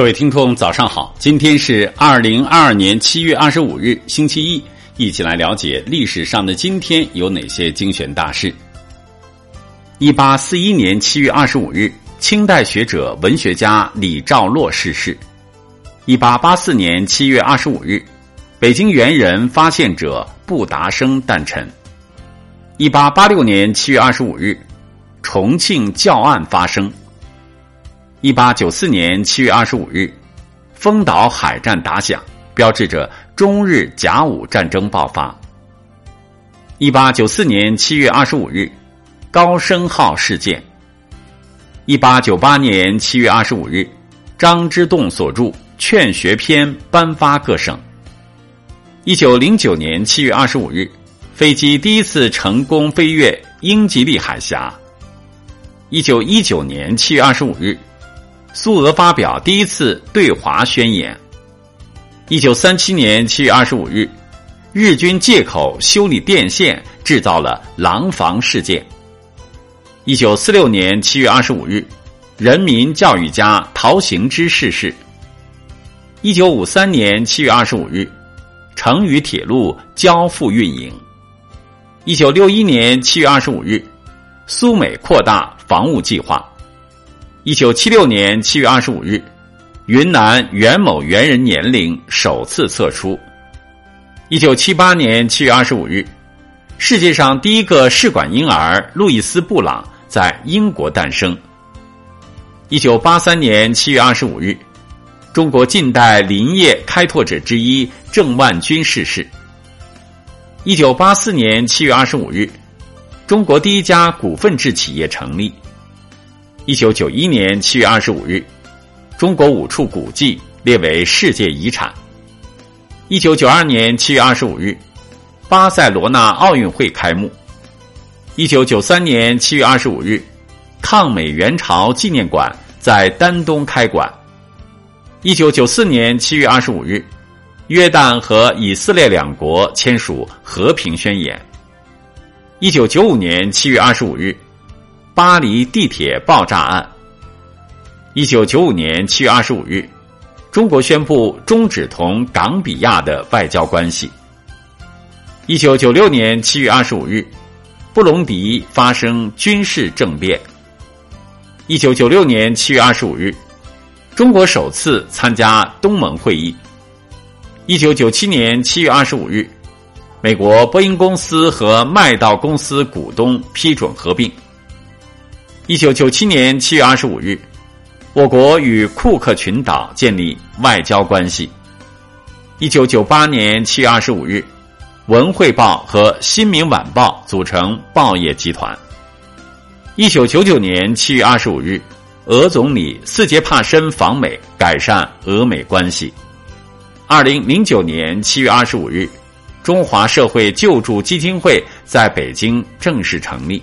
各位听众，早上好！今天是二零二二年七月二十五日，星期一，一起来了解历史上的今天有哪些精选大事。一八四一年七月二十五日，清代学者、文学家李兆洛逝世。一八八四年七月二十五日，北京猿人发现者布达生诞辰。一八八六年七月二十五日，重庆教案发生。一八九四年七月二十五日，丰岛海战打响，标志着中日甲午战争爆发。一八九四年七月二十五日，高升号事件。一八九八年七月二十五日，张之洞所著《劝学篇》颁发各省。一九零九年七月二十五日，飞机第一次成功飞越英吉利海峡。一九一九年七月二十五日。苏俄发表第一次对华宣言。一九三七年七月二十五日，日军借口修理电线，制造了廊坊事件。一九四六年七月二十五日，人民教育家陶行知逝世。一九五三年七月二十五日，成渝铁路交付运营。一九六一年七月二十五日，苏美扩大防务计划。一九七六年七月二十五日，云南元某猿人年龄首次测出。一九七八年七月二十五日，世界上第一个试管婴儿路易斯·布朗在英国诞生。一九八三年七月二十五日，中国近代林业开拓者之一郑万钧逝世。一九八四年七月二十五日，中国第一家股份制企业成立。一九九一年七月二十五日，中国五处古迹列为世界遗产。一九九二年七月二十五日，巴塞罗那奥运会开幕。一九九三年七月二十五日，抗美援朝纪念馆在丹东开馆。一九九四年七月二十五日，约旦和以色列两国签署和平宣言。一九九五年七月二十五日。巴黎地铁爆炸案。一九九五年七月二十五日，中国宣布终止同冈比亚的外交关系。一九九六年七月二十五日，布隆迪发生军事政变。一九九六年七月二十五日，中国首次参加东盟会议。一九九七年七月二十五日，美国波音公司和麦道公司股东批准合并。一九九七年七月二十五日，我国与库克群岛建立外交关系。一九九八年七月二十五日，《文汇报》和《新民晚报》组成报业集团。一九九九年七月二十五日，俄总理斯捷帕申访美，改善俄美关系。二零零九年七月二十五日，中华社会救助基金会在北京正式成立。